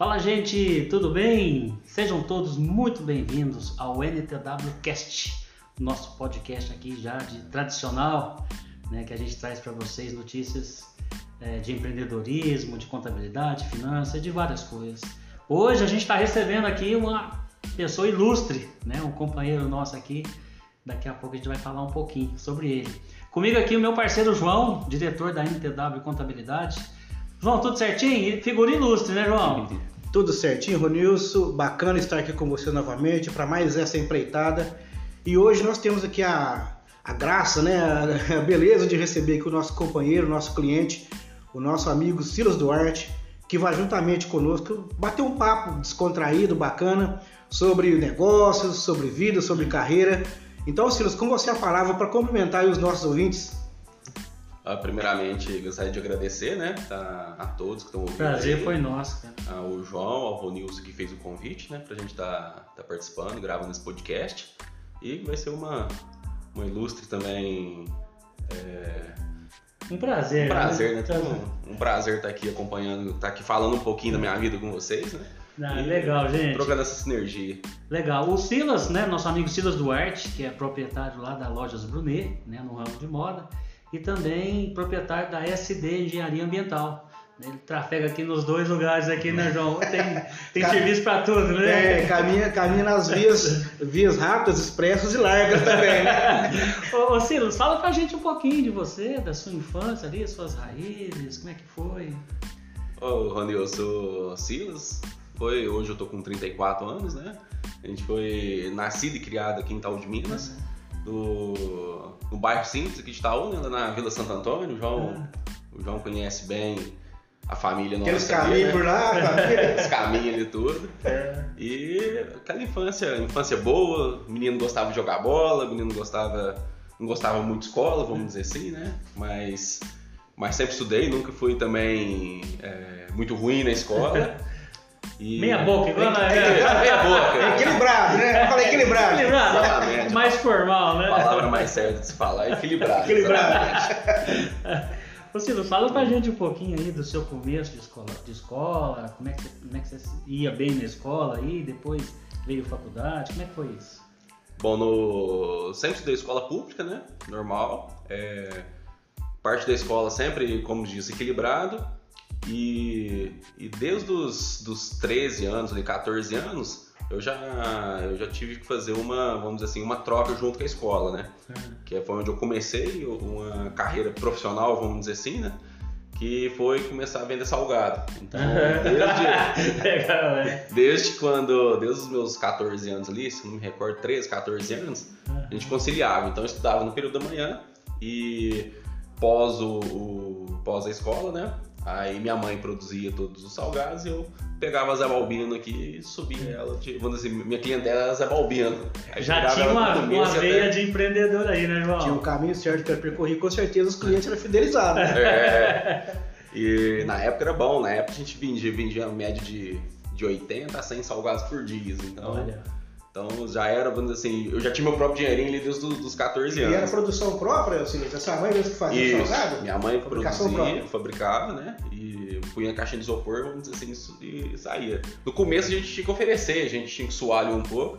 Fala gente, tudo bem? Sejam todos muito bem-vindos ao NTW Cast, nosso podcast aqui já de tradicional, né, que a gente traz para vocês notícias é, de empreendedorismo, de contabilidade, finanças, de várias coisas. Hoje a gente está recebendo aqui uma pessoa ilustre, né, um companheiro nosso aqui. Daqui a pouco a gente vai falar um pouquinho sobre ele. Comigo aqui o meu parceiro João, diretor da NTW Contabilidade. João, tudo certinho? Figura ilustre, né, João? Tudo certinho, Ronilson. Bacana estar aqui com você novamente para mais essa empreitada. E hoje nós temos aqui a, a graça, né, a, a beleza de receber aqui o nosso companheiro, o nosso cliente, o nosso amigo Silas Duarte, que vai juntamente conosco bater um papo descontraído, bacana, sobre negócios, sobre vida, sobre carreira. Então, Silas, com você a palavra para cumprimentar os nossos ouvintes. Ah, primeiramente, gostaria de agradecer né, a, a todos que estão ouvindo. Prazer aí. foi nosso, cara. Ao João, ao Ronilson que fez o convite, né, pra gente estar tá, tá participando, gravando esse podcast. E vai ser uma, uma ilustre também. é, Um prazer. um prazer, né? Prazer. Um, um prazer estar aqui acompanhando, estar aqui falando um pouquinho da minha vida com vocês, né? Ah, E legal, gente. Trocando essa sinergia. Legal. O Silas, né, nosso amigo Silas Duarte, que é proprietário lá da Lojas Brunet, né, no ramo de moda, e também proprietário da SD Engenharia Ambiental. Ele trafega aqui nos dois lugares aqui, né, João? Tem, tem Ca- serviço para tudo, né? É, caminha, caminha nas vias, vias rápidas, expressas e largas também, né? Ô, ô, Silas, fala pra gente um pouquinho de você, da sua infância ali, suas raízes, como é que foi? Ô, Rony, eu sou Silas. Foi, hoje eu tô com 34 anos, né? A gente foi nascido e criado aqui em Itaú de Minas, do, no bairro Simples aqui de Itaú, né? Na Vila Santo Antônio. O João, o João conhece bem a família nossa. Aqueles caminhos né? por lá. Os caminhos ali tudo. E aquela infância, infância boa, o menino gostava de jogar bola, o menino gostava, não gostava muito de escola, vamos dizer assim, né? Mas, mas sempre estudei, nunca fui também é, muito ruim na escola. E- Meia boca, igual na... É, meia boca. É equilibrado, né? Eu falei equilibrado. Equilibrado, Exatamente. mais formal, A né? palavra mais certa de se falar é equilibrado. Equilibrado. Silas, fala pra gente um pouquinho aí do seu começo de escola, de escola como, é que, como é que você ia bem na escola aí, depois veio faculdade, como é que foi isso? Bom, no... sempre estudei escola pública, né? Normal. É, Parte da escola sempre, como disse, equilibrado. E, e desde os dos 13 anos, ali, 14 anos, eu já, eu já tive que fazer uma, vamos dizer assim, uma troca junto com a escola, né? Que foi onde eu comecei uma carreira profissional, vamos dizer assim, né? Que foi começar a vender salgado. Então, desde, Legal, né? Desde quando, desde os meus 14 anos ali, se não me recordo, 13, 14 anos, a gente conciliava. Então eu estudava no período da manhã e pós o, o- pós a escola, né? Aí minha mãe produzia todos os salgados e eu pegava a Zé Balbino aqui e subia ela. De, vamos dizer, minha clientela era Zé Balbino. Aí Já tinha ela uma, uma começo até- veia de empreendedor aí, né, João? Tinha um caminho certo para percorrer, com certeza os clientes eram fidelizados. né? É. E na época era bom, na época a gente vendia, vendia uma média de, de 80 a 100 salgados por dia. Então, Olha, Então já era, vamos dizer assim, eu já tinha meu próprio dinheirinho ali desde os dos 14 E era anos. produção própria, Silas? Essa mãe mesmo que fazia Isso. salgado? Minha mãe Fabricação produzia, própria. fabricava, né? E punha a caixa de isopor, vamos dizer assim, e saía. No começo a gente tinha que oferecer, a gente tinha que suar um pouco,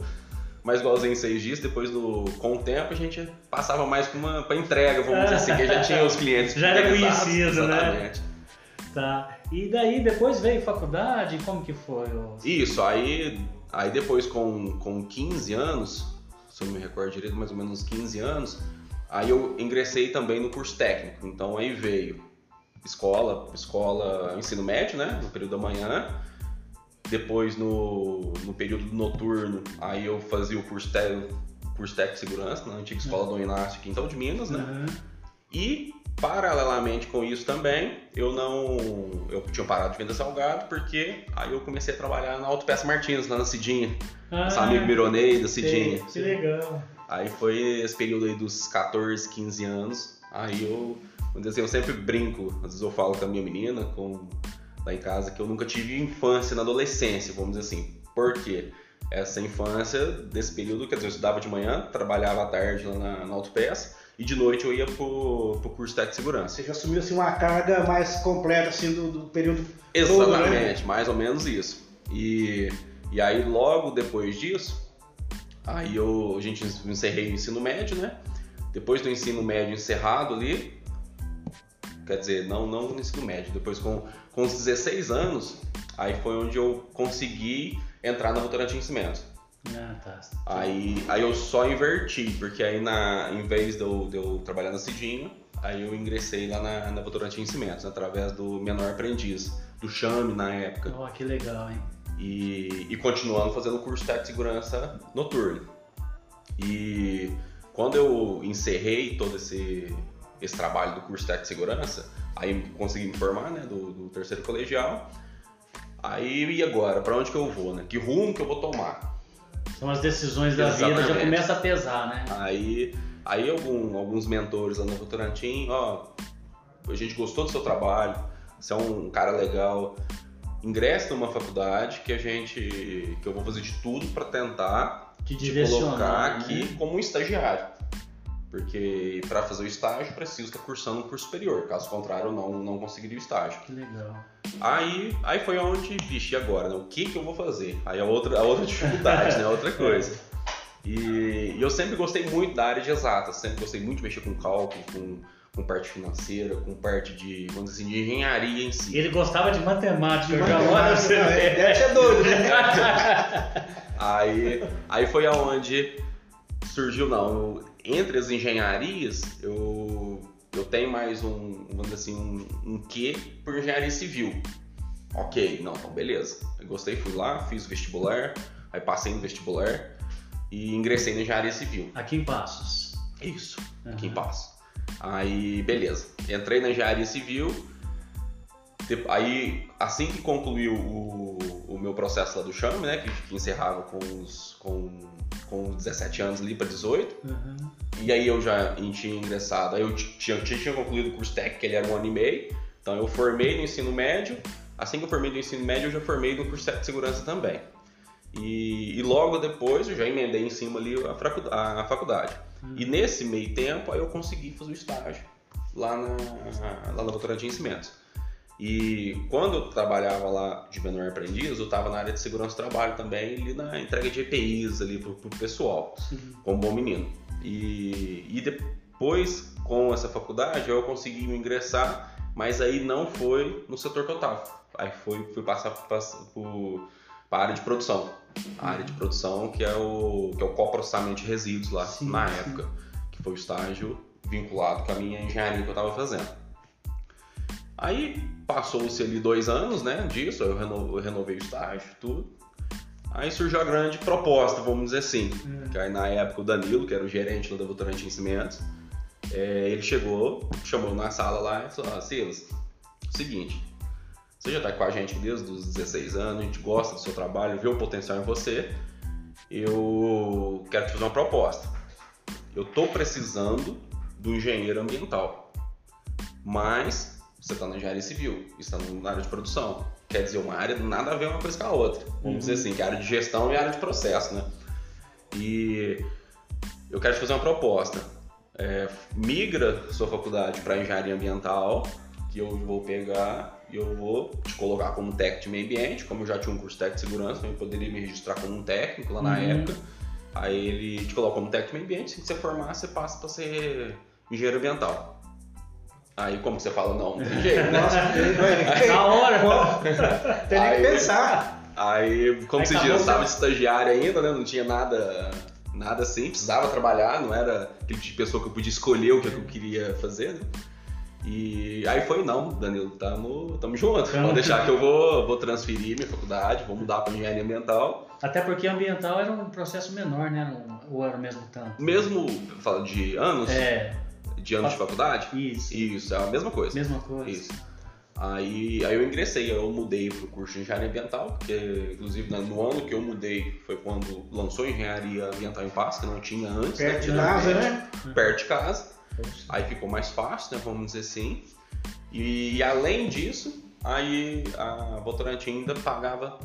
mas igualzinho seis dias, depois do, com o tempo a gente passava mais pra, uma, pra entrega, vamos dizer assim, que já tinha os clientes Já era conhecido, né? tá. E daí depois veio faculdade, como que foi? Isso, aí, aí depois com, com 15 anos, se eu me recordo direito, mais ou menos uns 15 anos, aí eu ingressei também no curso técnico. Então aí veio escola, escola, ensino médio, né, no período da manhã. Depois no, no período noturno, aí eu fazia o curso técnico, curso técnico de segurança na antiga escola do Inácio aqui em de Minas, né? Uhum. E paralelamente com isso também, eu não. Eu tinha parado de vender salgado porque aí eu comecei a trabalhar na Autopeça Martins, lá na Cidinha. Ah, Nosso amigo Mironei da sei, Cidinha. Que legal. Aí foi esse período aí dos 14, 15 anos. Aí eu, assim, eu sempre brinco, às vezes eu falo com a minha menina, com, lá em casa, que eu nunca tive infância na adolescência, vamos dizer assim. Por quê? Essa infância, desse período, dizer, eu estudava de manhã, trabalhava à tarde lá na, na Autopeça, e de noite eu ia pro, pro curso técnico de segurança. Você já assumiu assim, uma carga mais completa assim, do, do período todo, né? Exatamente, mais ou menos isso. E, e aí logo depois disso, aí eu, a gente encerrei o ensino médio, né? Depois do ensino médio encerrado ali, quer dizer, não, não no ensino médio, depois com, com os 16 anos, aí foi onde eu consegui entrar na Votorantim de Cimentos. Ah, tá. Aí, aí eu só inverti, porque aí na, em vez de eu, de eu trabalhar na Cidinho, aí eu ingressei lá na, na Votorantim Cimentos, através do menor aprendiz, do Chame na época. Ó, que legal, hein? E, e continuando fazendo o curso de segurança noturno. E quando eu encerrei todo esse, esse trabalho do curso de segurança, aí consegui me formar, né, do, do terceiro colegial. Aí, e agora? Para onde que eu vou, né? Que rumo que eu vou tomar? São as decisões da vida, já Exatamente. começa a pesar, né? Aí, aí algum- alguns mentores lá no Votorantim, ó, a gente gostou do seu trabalho, você é um cara legal, ingresse numa faculdade que a gente, que eu vou fazer de tudo para tentar Te te colocar né? aqui como um estagiário. Porque para fazer o estágio preciso estar cursando um curso superior, caso contrário não, não conseguiria o estágio. Que legal. Aí, aí foi onde, vixe, e agora? Né? O que, que eu vou fazer? Aí a outra, a outra dificuldade, né? Outra coisa. E, e eu sempre gostei muito da área de exatas, sempre gostei muito de mexer com cálculo, com, com parte financeira, com parte de, vamos dizer assim, de engenharia em si. Ele gostava de matemática, eu já olha você ser doido, né? Aí, aí foi aonde surgiu, não, entre as engenharias, eu, eu tenho mais um, vamos dizer assim, um, um quê por engenharia civil. Ok, não, então beleza. Eu gostei, fui lá, fiz o vestibular, aí passei no vestibular e ingressei na engenharia civil. Aqui em Passos. Isso, Aham. aqui em Passo. Aí, beleza. Entrei na engenharia civil. De- Aí, assim que concluiu o, o meu processo lá do Chame, né? Que, que encerrava com os, com, com 17 anos ali para 18. Uhum. E aí eu já tinha ingressado. Aí eu tinha, tinha, concluído o curso técnico, que ele era um ano e meio. Então eu formei no ensino médio. Assim que eu formei no ensino médio, eu já formei no curso de segurança também. E, e logo depois eu já emendei em cima ali a, fracu- a- faculdade. E nesse meio tempo aí eu consegui fazer o estágio lá na, lá na em Cimentos. E quando eu trabalhava lá de menor aprendiz, eu estava na área de segurança do trabalho também, ali na entrega de EPIs ali pro, pro pessoal, como bom menino. E, e depois, com essa faculdade, eu consegui ingressar, mas aí não foi no setor que eu estava. Aí foi, fui passar para a área de produção. A área de produção que é o, que é o coprocessamento de resíduos lá Sim, na sim. época, que foi o estágio vinculado com a minha engenharia que eu estava fazendo. Aí passou-se ali dois anos, né, disso, eu reno- eu renovei o estágio, tudo. Aí surgiu a grande proposta, vamos dizer assim, que aí na época o Danilo, que era o gerente lá da Votorantim Cimentos, é, ele chegou, chamou na sala lá e falou, ah, Silas, seguinte, você já está com a gente desde os 16 anos, a gente gosta do seu trabalho, vê o potencial em você, eu quero te fazer uma proposta. Eu estou precisando do engenheiro ambiental, mas você está na engenharia civil, está na área de produção. Quer dizer, uma área nada a ver uma coisa com a outra. Vamos dizer assim, que é a área de gestão e a área de processo, né? E eu quero te fazer uma proposta. É, migra sua faculdade para engenharia ambiental, que eu vou pegar e eu vou te colocar como técnico de meio ambiente, como eu já tinha um curso técnico de segurança, eu poderia me registrar como um técnico lá na Uhum. época. Aí ele te coloca como técnico de meio ambiente, se você formar, você passa para ser engenheiro ambiental. Aí como que você fala, não, não tem jeito, né? Nossa, tem, Na hora. tem nem que pensar. Aí, como Aí se diz, eu estava você- de estagiário ainda, né? Não tinha nada, nada assim, precisava trabalhar, não era aquele tipo de pessoa que eu podia escolher o que eu queria fazer, né? E aí foi, não, Danilo, tamo, tamo junto. Tamo Vamos deixar que eu vou, vou transferir minha faculdade, vou mudar para engenharia ambiental. Até porque ambiental era um processo menor, né? Ou era o mesmo tanto? Mesmo, fala de anos, É, de anos de faculdade, isso. isso, é a mesma coisa. Mesma coisa. Isso. Aí, aí eu ingressei, eu mudei pro curso de engenharia ambiental, porque inclusive né, no ano que eu mudei foi quando lançou engenharia ambiental em Paz, que não tinha antes, né? Perto de Tinha casa, né? perto de casa. Aí ficou mais fácil, né? Vamos dizer assim. E, além disso, aí a Votorantim ainda pagava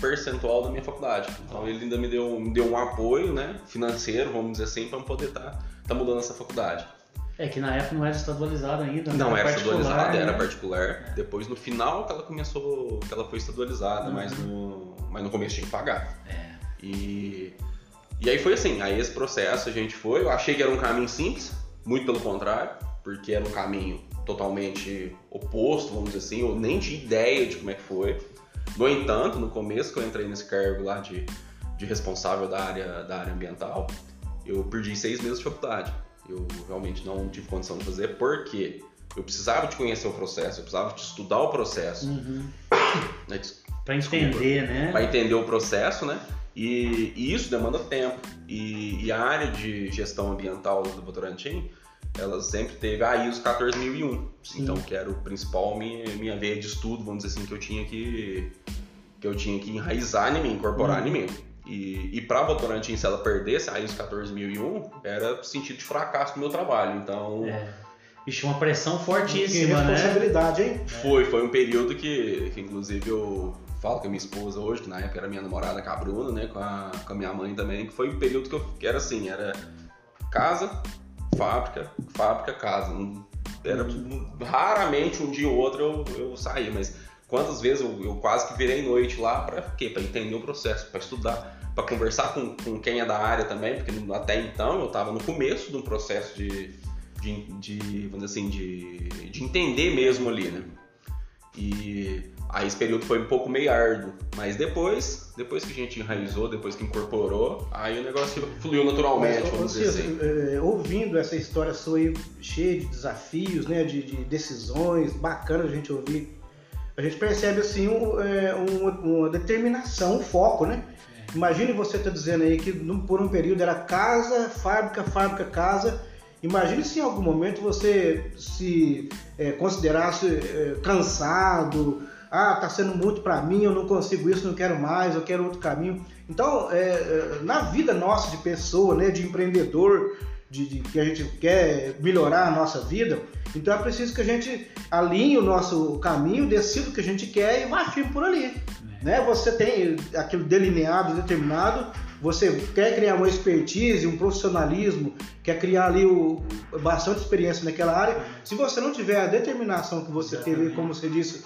percentual da minha faculdade. Então ele ainda me deu, me deu um apoio, né? Financeiro, vamos dizer assim, para eu poder estar tá, mudando essa faculdade. É que na época não era estadualizado ainda. Não era particular, estadualizada, né? era particular. Depois no final que ela começou, que ela foi estadualizada, Uhum. mas no, mas no começo tinha que pagar. É. E, e aí foi assim, aí esse processo a gente foi, eu achei que era um caminho simples, muito pelo contrário, porque era um caminho totalmente oposto, vamos dizer assim, eu nem tinha ideia de como é que foi. No entanto, no começo que eu entrei nesse cargo lá de, de responsável da área, da área ambiental, eu perdi seis meses de faculdade. Eu realmente não tive condição de fazer, porque eu precisava de conhecer o processo, eu precisava de estudar o processo. Uhum. Né, Pra entender, né? para entender o processo, né? E, e isso demanda tempo. E, e a área de gestão ambiental do Votorantim, ela sempre teve a ISO 14001. Sim. Então, que era o principal minha, minha veia de estudo, vamos dizer assim, que eu tinha que que eu tinha que enraizar em mim, incorporar Uhum. em mim. E, e para Votorantim, se ela perdesse a ISO 14001, era sentido de fracasso do meu trabalho. Então, É. Vixe, uma pressão Que fortíssima, né? responsabilidade, hein? Foi, foi um período que, que, inclusive, eu falo com a minha esposa hoje, que na época era minha namorada, com a Bruna, né? Com a, com a minha mãe também, que foi um período que eu que era assim, era casa, fábrica, fábrica, casa. Era raramente um dia ou outro eu, eu saía, mas quantas vezes eu, eu quase que virei noite lá para quê? Para entender o processo, para estudar, para conversar com, com quem é da área também, porque até então eu estava no começo de um processo de, de, de, vamos dizer assim, de, de entender mesmo ali, né? E aí esse período foi um pouco meio árduo, mas depois, depois que a gente enraizou, depois que incorporou, aí o negócio fluiu naturalmente, Mas, vamos dizer assim. é, ouvindo essa história sua aí, cheia de desafios, né, de, de decisões, bacana a gente ouvir, a gente percebe assim um, é, uma, uma determinação, um foco, né? Imagine você tá dizendo aí que por um período era casa, fábrica, fábrica, casa. Imagine se em algum momento você se é, considerasse é, cansado, ah, tá sendo muito para mim, eu não consigo isso, não quero mais, eu quero outro caminho. Então, é, é, na vida nossa de pessoa, né, de empreendedor, de, de que a gente quer melhorar a nossa vida, então é preciso que a gente alinhe o nosso caminho, decida o que a gente quer e firme por ali. Né? Você tem aquilo delineado, determinado, você quer criar uma expertise, um profissionalismo, quer criar ali o, bastante experiência naquela área. Se você não tiver a determinação que você teve, como você disse,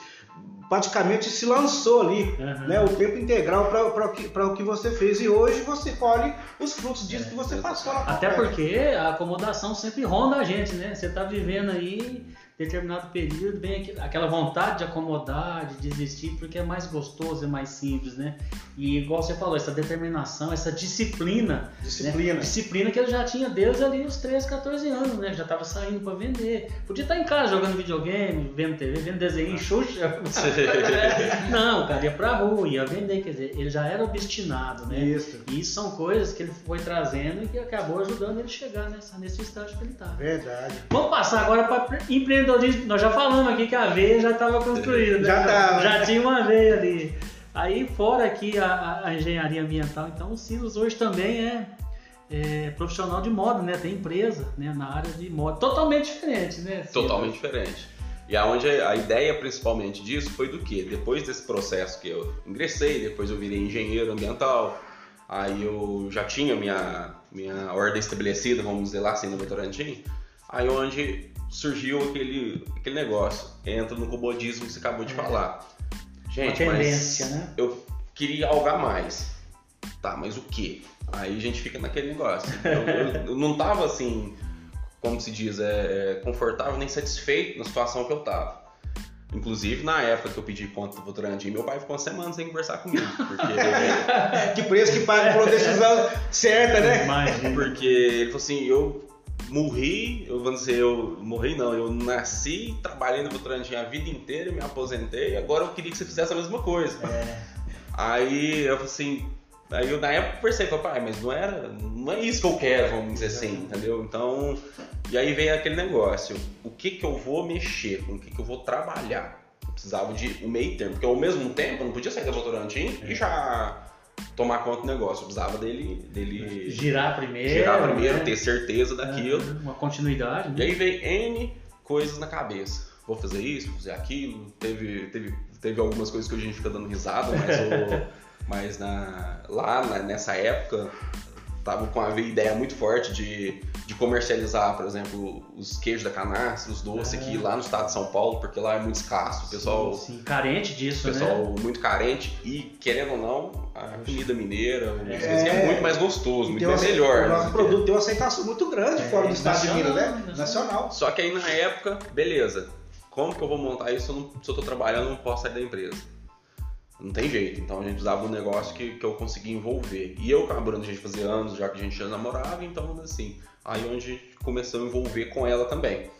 praticamente se lançou ali, Uhum. né, o tempo integral para o, que- pra o que você fez e hoje você colhe os frutos disso que você passou lá Até porque a acomodação sempre ronda a gente, né? Você tá vivendo aí determinado período, vem aquela vontade de acomodar, de desistir, porque é mais gostoso, é mais simples, né? E igual você falou, essa determinação, essa disciplina, Disciplina. né? disciplina que ele já tinha desde ali os 13, 14 anos, né? Já tava saindo para vender. Podia estar em casa jogando videogame, vendo TV, vendo desenho, Xuxa. Não, cara, ia pra rua, ia vender, quer dizer, ele já era obstinado, né? Isso, E isso são coisas que ele foi trazendo e que acabou ajudando ele a chegar nessa, nesse estágio que ele está. verdade. Vamos passar agora para empreendedorismo. Nós já falamos aqui que a veia já estava construída. né? Já tava. Já tinha uma veia ali. Aí, fora aqui a, a- a engenharia ambiental, então o Silos hoje também é, é profissional de moda, né? Tem empresa né? na área de moda. Totalmente diferente, né? Silos? Totalmente diferente. E aonde a ideia principalmente disso foi do que? Depois desse processo que eu ingressei, depois eu virei engenheiro ambiental, aí eu já tinha minha, minha ordem estabelecida, vamos dizer lá, assim, no Votorantim, aí onde surgiu aquele, aquele negócio, entra no comodismo que você acabou de É. falar. Uma Gente, tendência, mas né? eu queria algo a mais. Tá, mas o que? Aí a gente fica naquele negócio. Eu, eu- eu não tava assim, como se diz, é, é, confortável nem satisfeito na situação que eu tava. Inclusive, na época que eu pedi conta do Votorantim, meu pai ficou uma semana sem conversar comigo. Porque, Que preço que paga por uma decisão certa, né? Imagina. porque ele falou assim, eu morri, eu vou dizer, eu morri não, eu nasci, trabalhei no Votorantim a vida inteira, me aposentei, agora eu queria que você fizesse a mesma coisa. É, Aí eu falei assim, aí eu na época pensei, papai, mas não era, não é isso que eu quero, vamos dizer assim, entendeu? Então, e aí veio aquele negócio, o que que eu vou mexer, com o que que eu vou trabalhar? Eu precisava de um meio termo, porque ao mesmo tempo eu não podia sair da Votorantim e já tomar conta do negócio, eu precisava dele, dele girar primeiro. girar primeiro, né? ter certeza daquilo. Uma continuidade, E né? aí veio N coisas na cabeça. Vou fazer isso, vou fazer aquilo. Teve, teve, teve algumas coisas que a gente fica dando risada, mas, o- mas na, lá na- nessa época tava com a ideia muito forte de, de comercializar, por exemplo, os queijos da canastra, os doces aqui lá no estado de São Paulo, porque lá é muito escasso. O pessoal, Sim, sim, carente disso, pessoal né? muito carente e, querendo ou não, a comida mineira, o É. é, é muito mais gostoso, muito mais melhor. O nosso né? produto tem uma aceitação muito grande É, fora do estado de Minas, né? nacional. Nacional. Só que aí na época, beleza. Como que eu vou montar isso se eu, não, se eu tô trabalhando, não posso sair da empresa? Não tem jeito. Então a gente usava um negócio que, que eu conseguia envolver. E eu com a Bruna, a gente fazia anos já que a gente já namorava, então assim, aí onde a gente começou a envolver com ela também.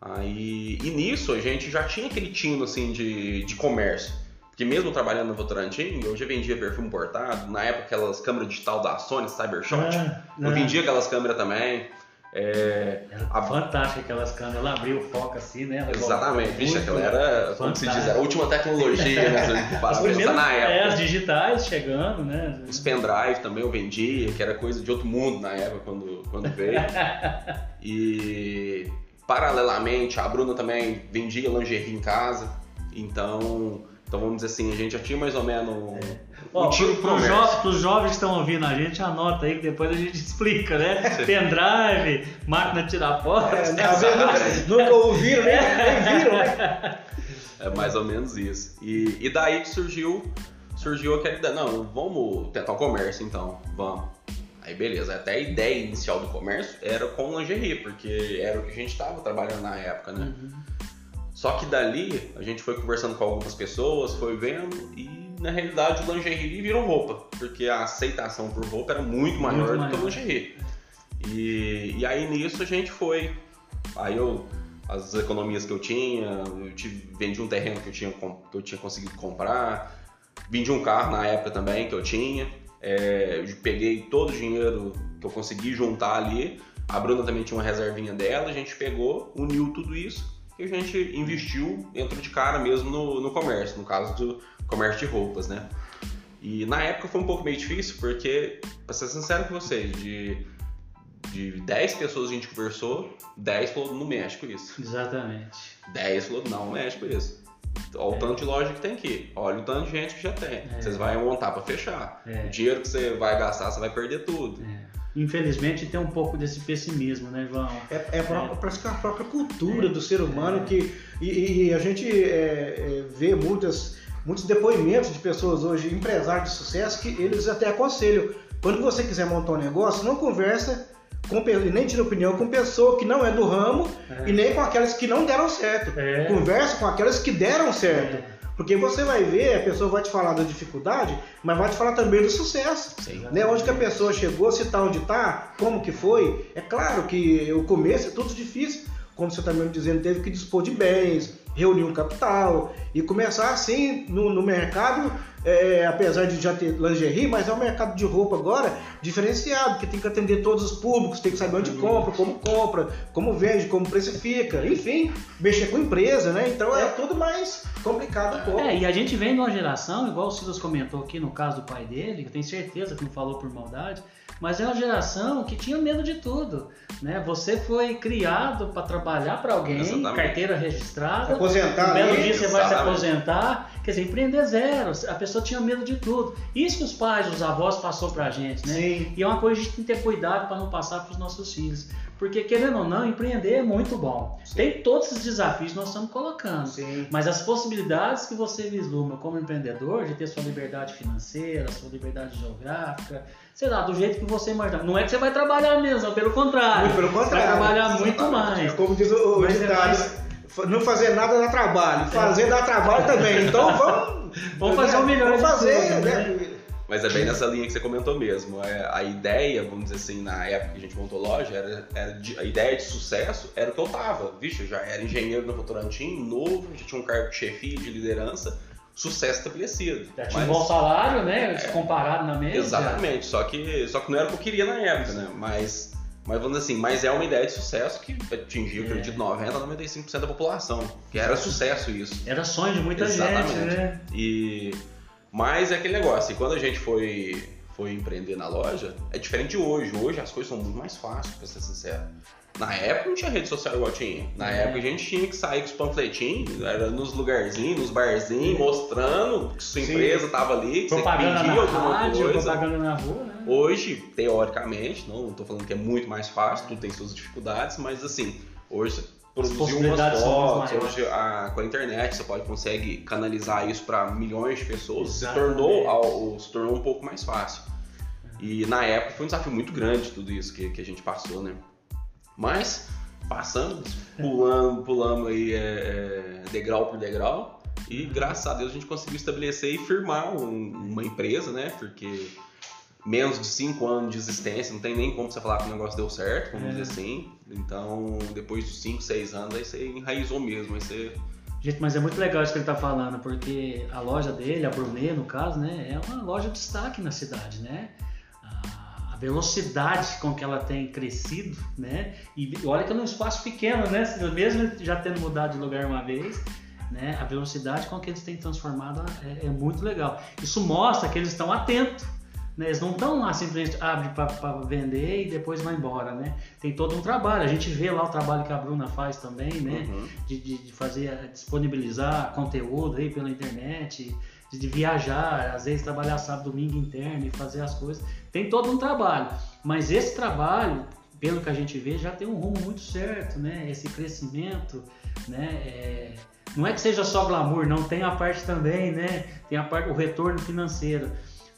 Aí, e nisso a gente já tinha aquele tino assim de, de comércio. Porque mesmo trabalhando no Votorantim, eu já vendia perfume importado. Na época, aquelas câmeras digital da Sony, Cybershot. Ah, eu ah. vendia aquelas câmeras também. É, A- fantástica aquelas câmeras. Ela abriu o foco assim, né? Ela Exatamente. Vixe, aquela era, como se diz, era a última tecnologia, né? Se a gente para As pensar primeiras na é, as época. digitais chegando, né? Os pendrive também eu vendia, que era coisa de outro mundo na época quando, quando veio. E paralelamente a Bruna também vendia lingerie em casa. Então, então vamos dizer assim, a gente já tinha mais ou menos um, Ó, um tiro pro, pro jo pros jovens que estão ouvindo a gente, anota aí que depois a gente explica, né? Pendrive, máquina de tirar foto. É, vezes nunca, nunca ouviram, nem, nem viram, né? É mais ou menos isso. E, e daí que surgiu, surgiu aquela ideia, não, vamos tentar o comércio então, vamos. Aí beleza, até a ideia inicial do comércio era com lingerie, porque era o que a gente estava trabalhando na época, né? Uhum. Só que dali a gente foi conversando com algumas pessoas, foi vendo e na realidade o lingerie virou roupa, porque a aceitação por roupa era muito maior do que o maior. lingerie. E, e aí nisso a gente foi. Aí eu, as economias que eu tinha, eu tive, vendi um terreno que eu, tinha, que eu tinha conseguido comprar, vendi um carro na época também que eu tinha, é, eu peguei todo o dinheiro que eu consegui juntar ali, a Bruna também tinha uma reservinha dela, a gente pegou, uniu tudo isso e a gente investiu, entrou de cara mesmo no, no comércio, no caso do comércio de roupas, né? E na época foi um pouco meio difícil, porque, pra ser sincero com vocês, de, de 10 pessoas que a gente conversou, 10 falou no México isso. Exatamente. 10 falou não, no México isso. Olha o tanto de loja que tem aqui, olha o tanto de gente que já tem. É. Vocês vão montar pra fechar. É. O dinheiro que você vai gastar, você vai perder tudo. É. Infelizmente tem um pouco desse pessimismo, né, João? É, é a própria- parece que é a própria cultura do ser humano que e, e a gente é, é, vê muitas, muitos depoimentos de pessoas hoje, empresários de sucesso, que eles até aconselham. Quando você quiser montar um negócio, não conversa com, nem tira opinião com pessoa que não é do ramo É. e nem com aquelas que não deram certo. É. Conversa com aquelas que deram certo. É. Porque você vai ver, a pessoa vai te falar da dificuldade, mas vai te falar também do sucesso. Sim. Né? Onde que a pessoa chegou, se tá onde tá, como que foi. É claro que o começo é tudo difícil, como você está mesmo dizendo, teve que dispor de bens, reunir um capital e começar assim no, no mercado, é, apesar de já ter lingerie, mas é um mercado de roupa agora diferenciado, que tem que atender todos os públicos, tem que saber onde compra, como compra, como vende, como precifica, enfim, mexer com empresa, né? Então é tudo mais complicado um pouco. É, e a gente vem de uma geração, igual o Silas comentou aqui no caso do pai dele, que eu tenho certeza que não falou por maldade, mas é uma geração que tinha medo de tudo, né? Você foi criado para trabalhar para alguém, Exatamente. carteira registrada, Aposentar um belo dia você vai se aposentar, quer dizer, empreender zero, a pessoa tinha medo de tudo. Isso que os pais, os avós passou pra gente, né? Sim. E é uma coisa que a gente tem que ter cuidado para não passar para os nossos filhos. Porque, querendo ou não, empreender é muito bom. Tem todos esses desafios que nós estamos colocando. Sim. Mas as possibilidades que você vislumbra como empreendedor, de ter sua liberdade financeira, sua liberdade geográfica, sei lá, do jeito que você imaginar. Não é que você vai trabalhar mesmo, pelo contrário. Muito pelo Você vai contrário. trabalhar muito Exatamente. mais. Como diz o, o Mas é ditado, mais- não fazer nada dá trabalho, fazer dá trabalho também. Então vamos. Vamos fazer o melhor Vamos fazer, tudo, né? Mas é bem nessa linha que você comentou mesmo. É, a ideia, vamos dizer assim, na época que a gente montou loja, era, era de- a ideia de sucesso era o que eu tava. Vixe, eu já era engenheiro no Votorantim, novo, já tinha um cargo de chefia, de liderança, sucesso estabelecido. Já tinha um bom salário, né? Comparado na mesa. Exatamente, só que, só que não era o que eu queria na época, né? Mas, mas vamos dizer assim, mas é uma ideia de sucesso que atingiu, É. acredito, 90, 95% da população. Que era sucesso isso. Era sonho de muita Exatamente. gente, né? E mas é aquele negócio, e quando a gente foi foi empreender na loja, é diferente de hoje. Hoje as coisas são muito mais fáceis, pra ser sincero. Na época não tinha rede social igual tinha. Na É. época a gente tinha que sair com os panfletinhos, era nos lugarzinhos, nos barzinhos, mostrando que sua Sim. empresa tava ali, que Propaganda você na vendia alguma rádio, coisa. propaganda na rua, né? Hoje, teoricamente, não estou falando que é muito mais fácil, tudo tem suas dificuldades, mas assim, hoje você produziu umas fotos, hoje a- com a internet você pode consegue canalizar isso para milhões de pessoas, se tornou, ao- se tornou um pouco mais fácil. E na época foi um desafio muito grande tudo isso que, que a gente passou, né? Mas, passando, pulando, pulando aí é, é, degrau por degrau, e graças a Deus a gente conseguiu estabelecer e firmar um- uma empresa, né? Porque menos de cinco anos de existência, não tem nem como você falar que o negócio deu certo, vamos É. dizer assim. Então, depois dos cinco, seis anos, aí você enraizou mesmo, aí você... Gente, mas é muito legal isso que ele tá falando, porque a loja dele, a Brunet, no caso, né, é uma loja de destaque na cidade, né? A- A velocidade com que ela tem crescido, né? E olha que é num espaço pequeno, né? Mesmo já tendo mudado de lugar uma vez, né? A velocidade com que eles têm transformado é, é muito legal. Isso mostra que eles estão atentos. Né? Eles não estão lá simplesmente abre para vender e depois vai embora, né? Tem todo um trabalho. A gente vê lá o trabalho que a Bruna faz também, né? Uhum. de, de, de fazer, disponibilizar conteúdo aí pela internet, de, de viajar, às vezes trabalhar sábado, domingo interno e fazer as coisas. Tem todo um trabalho, mas esse trabalho, pelo que a gente vê, já tem um rumo muito certo, né? Esse crescimento, né? É, não é que seja só glamour, não tem a parte também, né? Tem a parte, o retorno financeiro.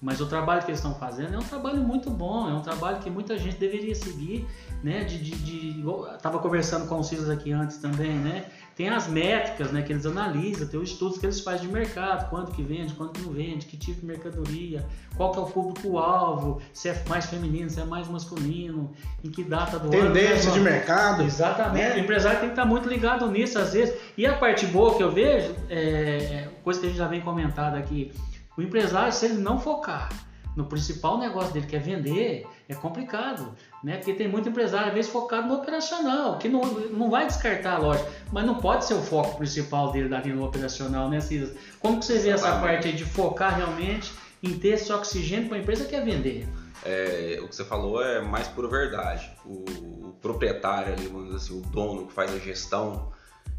Mas o trabalho que eles estão fazendo é um trabalho muito bom, é um trabalho que muita gente deveria seguir, né? De, de, de tava conversando com o Silas aqui antes também, né? Tem as métricas, né? Que eles analisam, tem os estudos que eles fazem de mercado, quanto que vende, quanto que não vende, que tipo de mercadoria, qual que é o público-alvo, se é mais feminino, se é mais masculino, em que data do ano. Tendência né, de mercado. Exatamente. né? O empresário tem que estar muito ligado nisso às vezes. E a parte boa que eu vejo, é, coisa que a gente já vem comentado aqui, o empresário, se ele não focar no principal negócio dele, que é vender, é complicado, né? Porque tem muito empresário, às vezes, focado no operacional, que não, não vai descartar a loja, mas não pode ser o foco principal dele dali no operacional, né, Cisas? Como que você vê essa parte aí de focar realmente em ter esse oxigênio para a empresa que é vender? É, o que você falou é mais pura verdade. O, o proprietário ali, vamos dizer assim, o dono que faz a gestão,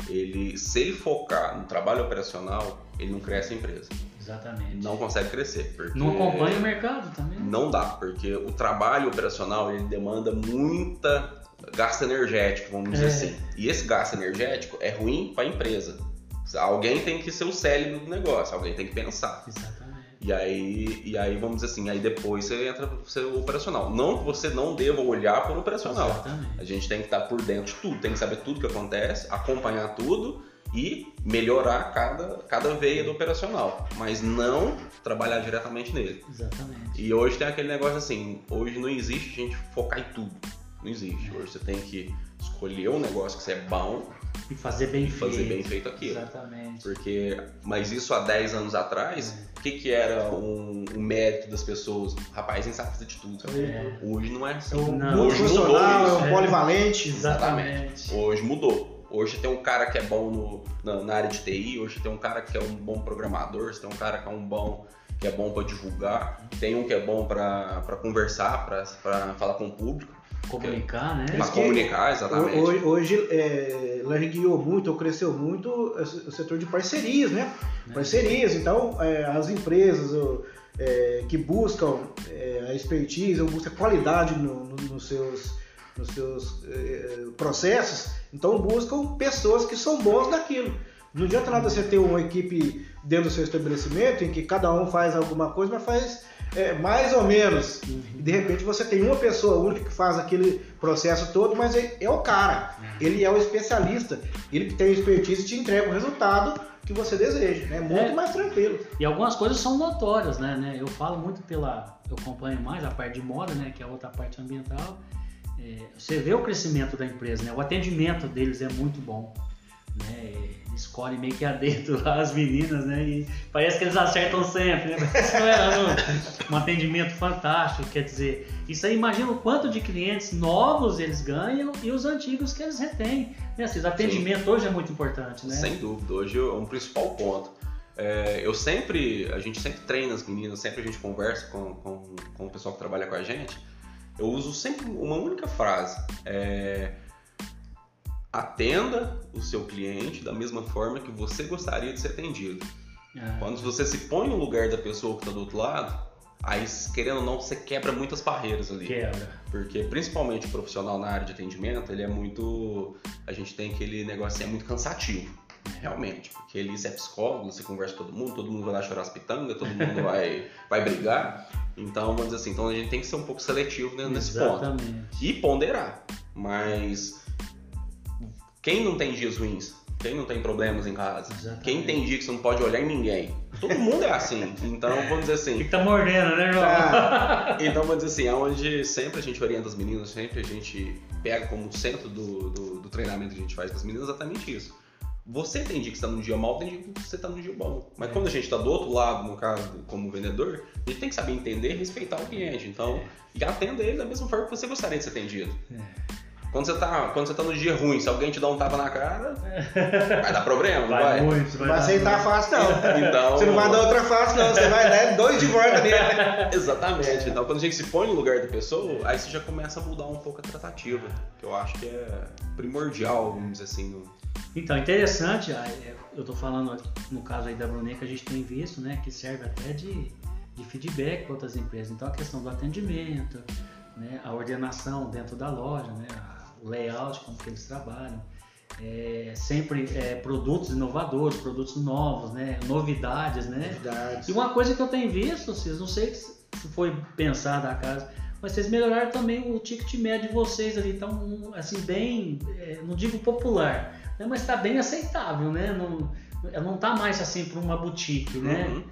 ele, se ele focar no trabalho operacional, ele não cresce a empresa. Exatamente. Não consegue crescer. Porque Não acompanha o mercado também. Não dá, porque o trabalho operacional ele demanda muita gasto energético, vamos dizer É. assim. E esse gasto energético é ruim para a empresa. Alguém tem que ser o cérebro do negócio, alguém tem que pensar. Exatamente. E aí, e aí vamos dizer assim, aí depois você entra para ser o operacional. Não que você não deva olhar para o operacional. Exatamente. A gente tem que estar por dentro de tudo, tem que saber tudo que acontece, acompanhar tudo e melhorar cada, cada veia do operacional, mas não trabalhar diretamente nele. Exatamente. E hoje tem aquele negócio assim, hoje não existe a gente focar em tudo. Não existe. Hoje você tem que escolher um negócio que você é bom E fazer bem e feito. fazer bem feito aquilo. Exatamente. Porque, mas isso há 10 anos atrás, o que, que era um, um mérito das pessoas? Rapaz, a gente sabe fazer de tudo. sabe? É. Hoje não é assim. É um Não, hoje mudou multifuncional, é um É. polivalente. Exatamente. Hoje mudou. Hoje tem um cara que é bom no- na, na área de TI, hoje tem um cara que é um bom programador, você tem um cara que é um bom que é bom para divulgar, tem um que é bom para conversar, para falar com o público, Comunicar, né? para Mas comunicar, exatamente. Hoje, hoje é, largueou muito, ou cresceu muito o setor de parcerias, né? Parcerias, então é, as empresas o, é, que buscam é, a expertise, ou buscam qualidade no- no- nos seus, nos seus é, processos, então buscam pessoas que são bons naquilo. Não adianta nada você ter uma equipe dentro do seu estabelecimento em que cada um faz alguma coisa, mas faz é, mais ou menos. E de repente você tem uma pessoa única que faz aquele processo todo, mas é, é o cara. Ele é o especialista. Ele que tem expertise te entrega o resultado que você deseja. É muito É. mais tranquilo. E algumas coisas são notórias, né? né? Eu falo muito pela. Eu acompanho mais a parte de moda, né? Que é a outra parte ambiental. É, você vê o crescimento da empresa, né? O atendimento deles é muito bom. Né? Escolhe meio que adentro lá as meninas, né? E parece que eles acertam sempre, né? Não é. Um atendimento fantástico, quer dizer, isso aí imagina o quanto de clientes novos eles ganham e os antigos que eles retêm. Né? Assim, atendimento hoje é muito importante, né? Sem dúvida, hoje é um principal ponto. É, eu sempre, a gente sempre treina as meninas, sempre a gente conversa com, com, com o pessoal que trabalha com a gente. Eu uso sempre uma única frase. É, atenda o seu cliente da mesma forma que você gostaria de ser atendido. Ah. Quando você se põe no lugar da pessoa que está do outro lado, aí, querendo ou não, você quebra muitas barreiras ali. Quebra. Porque, principalmente o profissional na área de atendimento, ele é muito. A gente tem aquele negócio assim, é muito cansativo. Realmente, porque ele é psicólogo, você conversa com todo mundo, todo mundo vai lá chorar as pitangas, todo mundo vai, vai brigar. Então, vamos dizer assim, então a gente tem que ser um pouco seletivo nesse Exatamente. ponto. E ponderar. Mas quem não tem dias ruins? Quem não tem problemas em casa? Exatamente. Quem tem dia que você não pode olhar em ninguém? Todo mundo é assim. Então, vamos dizer assim. Fica tá mordendo, né, João? Ah, então, vamos dizer assim, é onde sempre a gente orienta as meninas, sempre a gente pega como centro do, do, do treinamento que a gente faz com as meninas exatamente isso. Você tem dia que está num dia mal, tem dia que você está num dia bom. Mas é. quando a gente está do outro lado, no caso, como vendedor, a gente tem que saber entender e respeitar o cliente. Então, é. e atender ele da mesma forma que você gostaria de ser atendido. É. Quando você, tá, quando você tá no dia ruim, se alguém te dá um tapa na cara, vai dar problema, vai? Vai, muito, vai, vai aceitar fácil, não. Então, você não vai dar outra face, não. Você vai dar dois de volta nele. Exatamente. Então, quando a gente se põe no lugar da pessoa, aí você já começa a mudar um pouco a tratativa, que eu acho que é primordial, vamos dizer assim. No... Então, interessante, é, eu estou falando no caso aí da Brunet, que a gente tem visto, né, que serve até de, de feedback para outras empresas. Então, a questão do atendimento, né, a ordenação dentro da loja, né, o layout, como que eles trabalham. É, sempre é, produtos inovadores, produtos novos, né? novidades, né? Novidades. E uma coisa que eu tenho visto, vocês não sei se foi pensada a casa, mas vocês melhoraram também o ticket médio de vocês ali, então assim bem, é, não digo popular, né? mas está bem aceitável, né? Não, não tá mais assim para uma boutique, né? Uhum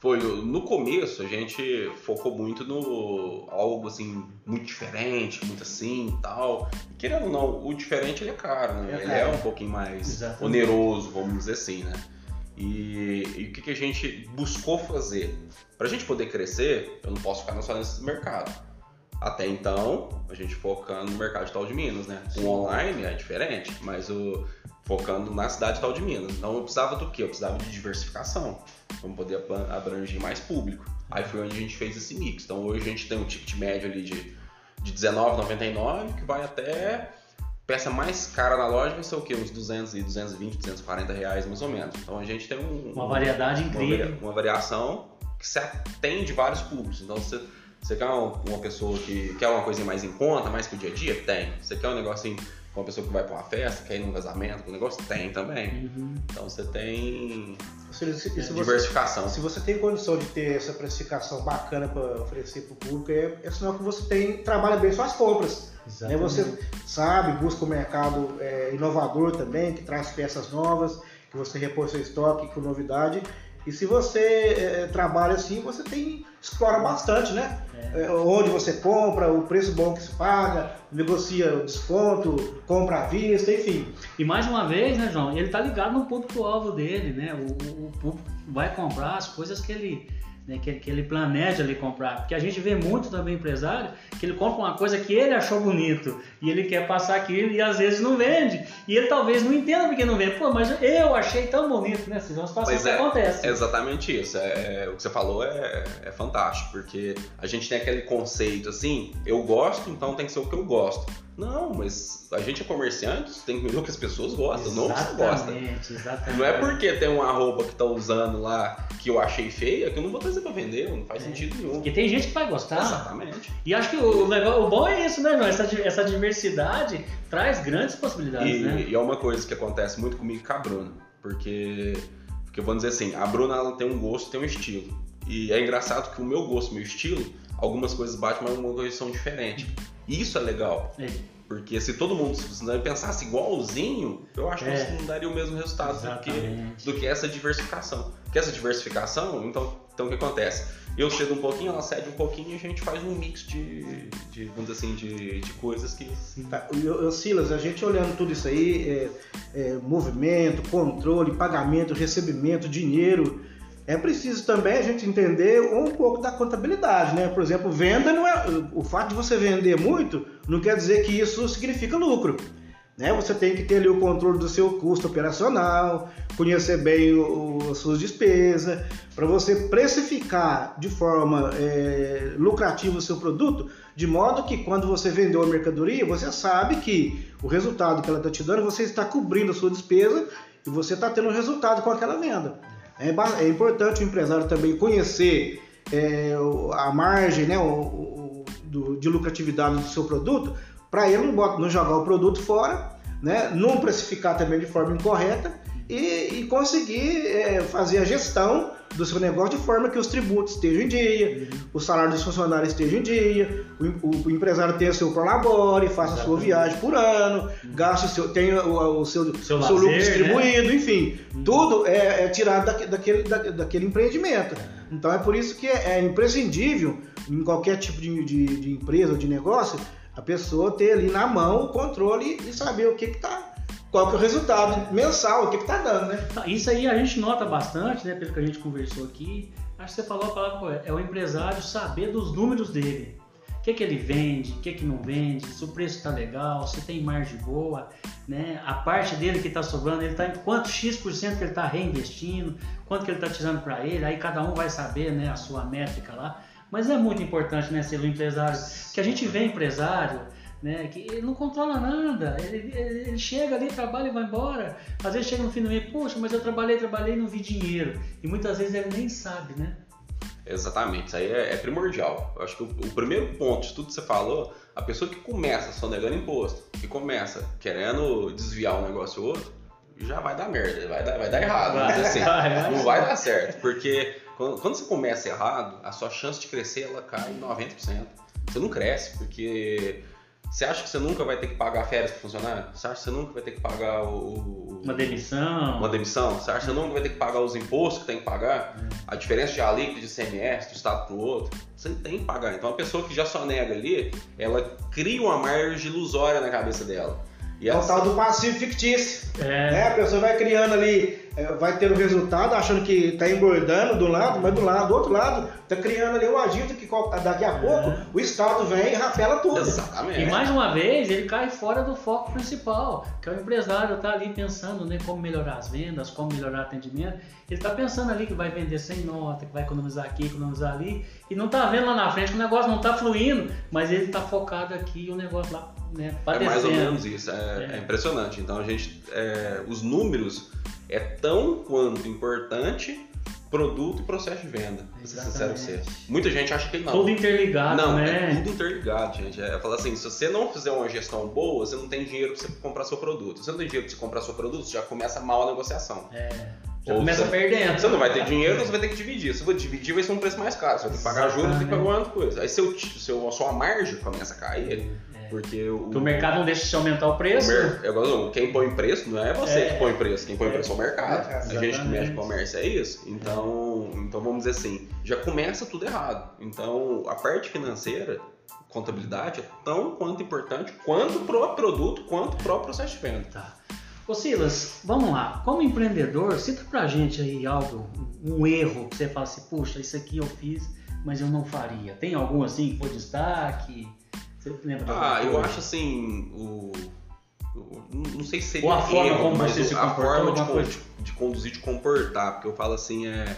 foi no começo a gente focou muito no algo assim muito diferente, muito assim tal. E querendo ou não, o diferente ele é caro, né? É ele é um pouquinho mais Exatamente. oneroso, vamos dizer assim, né? E, e o que, que, a gente buscou fazer? Para a gente poder crescer, eu não posso ficar só nesse mercado. Até então, a gente focando no mercado de tal de Minas, né? O online é diferente, mas o, focando na cidade tal de Minas. Então eu precisava do quê? Eu precisava de diversificação, para poder abranger mais público. Aí foi onde a gente fez esse mix. Então hoje a gente tem um ticket médio ali de, de R$19,99 que vai até peça mais cara na loja vai ser o quê? Uns 200 e 220, 240 reais mais ou menos. Então a gente tem um, uma variedade incrível, uma, uma variação que se atende vários públicos. Então você você quer uma, uma pessoa que quer uma coisa mais em conta, mais pro dia a dia? Tem. Você quer um negócio assim uma pessoa que vai para uma festa, quer ir num casamento, o negócio tem também. Uhum. Então você tem se, se, se diversificação. Você, se você tem condição de ter essa precificação bacana para oferecer para o público, é, é sinal que você tem trabalha bem suas compras. Né? Você sabe, busca o um mercado é, inovador também, que traz peças novas, que você repõe seu estoque com novidade. E se você é, trabalha assim, você tem explora bastante, né? É. é. Onde você compra, o preço bom que se paga, negocia o desconto, compra à vista, enfim. E mais uma vez, né, João? Ele tá ligado no público-alvo dele, né? O, o, público vai comprar as coisas que ele né, que, que, ele planeja ali comprar. Porque a gente vê muito também empresário que ele compra uma coisa que ele achou bonito e ele quer passar aquilo e às vezes não vende. E ele talvez não entenda porque não vende. Pô, mas eu achei tão bonito, né? Vocês vão passar pois que é, acontece. É exatamente isso. É, é, o que você falou é, é fantástico, porque a gente tem aquele conceito assim, eu gosto, então tem que ser o que eu gosto. Não, mas a gente é comerciante, tem que ver o que as pessoas gostam, não o que você gosta. Exatamente. Não é porque tem uma roupa que tá usando lá que eu achei feia que eu não vou trazer pra vender, não faz é. sentido nenhum. Porque tem gente que vai gostar. Exatamente. E acho que o, legal, o bom é isso, né, João? Essa, essa diversidade traz grandes possibilidades, e, né? E é uma coisa que acontece muito comigo com a Bruna, porque, porque vamos dizer assim, a Bruna ela tem um gosto, tem um estilo. E é engraçado que o meu gosto, meu estilo, algumas coisas batem, mas algumas coisas são diferentes. Isso é legal. É. Porque se todo mundo se pensasse igualzinho, eu acho é. que não daria o mesmo resultado do que, do que, essa diversificação. Porque essa diversificação, então, então o que acontece? Eu cedo um pouquinho, ela cede um pouquinho e a gente faz um mix de, de vamos dizer assim, de, de coisas que. Tá. Eu, eu, Silas, a gente olhando tudo isso aí, é, é, movimento, controle, pagamento, recebimento, dinheiro é preciso também a gente entender um pouco da contabilidade, né? Por exemplo, venda não é. O fato de você vender muito não quer dizer que isso significa lucro. Né? Você tem que ter ali o controle do seu custo operacional, conhecer bem o, as suas despesas, para você precificar de forma é, lucrativa o seu produto, de modo que quando você vendeu a mercadoria, você sabe que o resultado que ela está te dando, você está cobrindo a sua despesa e você está tendo um resultado com aquela venda. É, é importante o empresário também conhecer é, a margem né, o, do, de lucratividade do seu produto, para ele não, bota, não jogar o produto fora, né? não precificar também de forma incorreta e, e conseguir é, fazer a gestão do seu negócio de forma que os tributos estejam em dia, uhum. o salário dos funcionários esteja em dia, o, o, o empresário tenha seu prolabore, faça Exatamente. sua viagem por ano, uhum. gaste o seu, tenha o, o seu, seu, seu lucro né? distribuído, né? enfim, uhum. tudo é, é tirado da, daquele, da, daquele empreendimento. Então é por isso que é, é imprescindível em qualquer tipo de, de, de empresa ou de negócio a pessoa ter ali na mão o controle e saber o que está qual que é o resultado mensal, o que está dando, né? Tá, isso aí a gente nota bastante, né, pelo que a gente conversou aqui. Acho que você falou a palavra. É o empresário saber dos números dele. O que, que ele vende, o que, que não vende, se o preço está legal, se tem margem boa, né? A parte dele que está sobrando, ele está em quanto X% que ele está reinvestindo, quanto que ele está tirando para ele, aí cada um vai saber né, a sua métrica lá. Mas é muito importante, né, ser um empresário, que a gente vê empresário, né, que ele não controla nada, ele, ele, ele, chega ali, trabalha e vai embora. Às vezes chega no fim do mês, poxa, mas eu trabalhei, trabalhei e não vi dinheiro. E muitas vezes ele nem sabe, né? Exatamente, isso aí é, é primordial. Eu acho que o, o, primeiro ponto de tudo que você falou, a pessoa que começa só negando imposto, que começa querendo desviar um negócio ou outro, já vai dar merda, vai dar, vai dar errado. Vai, assim, vai, não vai dar certo, porque quando, quando, você começa errado, a sua chance de crescer ela cai em 90%. Você não cresce, porque você acha que você nunca vai ter que pagar férias para funcionário? Você acha que você nunca vai ter que pagar o, uma demissão? Uma demissão? Você acha que você nunca vai ter que pagar os impostos que tem que pagar? Hum. A diferença de alíquota de CMS, do estado para o outro? Você tem que pagar. Então a pessoa que já só nega ali, ela cria uma margem ilusória na cabeça dela. E é o tal do passivo fictício. É. Né? A pessoa vai criando ali é, vai ter o resultado achando que está engordando do lado, mas do lado, do outro lado, está criando ali um agito que daqui a pouco é. o Estado vem e rapela tudo. Exatamente. E mais uma vez ele cai fora do foco principal, que é o empresário está ali pensando né, como melhorar as vendas, como melhorar o atendimento. Ele está pensando ali que vai vender sem nota, que vai economizar aqui, economizar ali, e não está vendo lá na frente que o negócio não está fluindo, mas ele está focado aqui e o negócio lá né, É mais ou menos isso, é, é. é impressionante. Então a gente, é, os números é tão quanto importante produto e processo de venda. Pra ser sincero ser. Muita gente acha que não. Tudo interligado, não, né? É tudo interligado, gente. É falar assim, se você não fizer uma gestão boa, você não tem dinheiro para você comprar seu produto. Se você não tem dinheiro para você comprar seu produto, você já começa mal a negociação. É. Já Ou começa você, perdendo. Você não vai ter dinheiro, você vai ter que dividir. Se você dividir, vai ser um preço mais caro. Você vai ter que pagar juros, ter que pagar uma coisa. Aí seu, seu, a sua margem começa a cair. Porque o, o mercado não deixa de aumentar o preço. O mer, quem põe preço não é você é, que põe preço, quem põe é, preço é o mercado. A gente que mexe com comércio é isso. Então, então vamos dizer assim, já começa tudo errado. Então a parte financeira, contabilidade, é tão quanto importante quanto pro produto, quanto pro processo de venda. Tá. Ô Silas, vamos lá. Como empreendedor, cita pra gente aí algo, um erro que você fala assim, puxa, isso aqui eu fiz, mas eu não faria. Tem algum assim que foi destaque? Você lembra Ah, eu acho assim, o, o, não sei se seria Ou a forma erro, como você se a forma de, de, de, conduzir, de comportar, porque eu falo assim, é,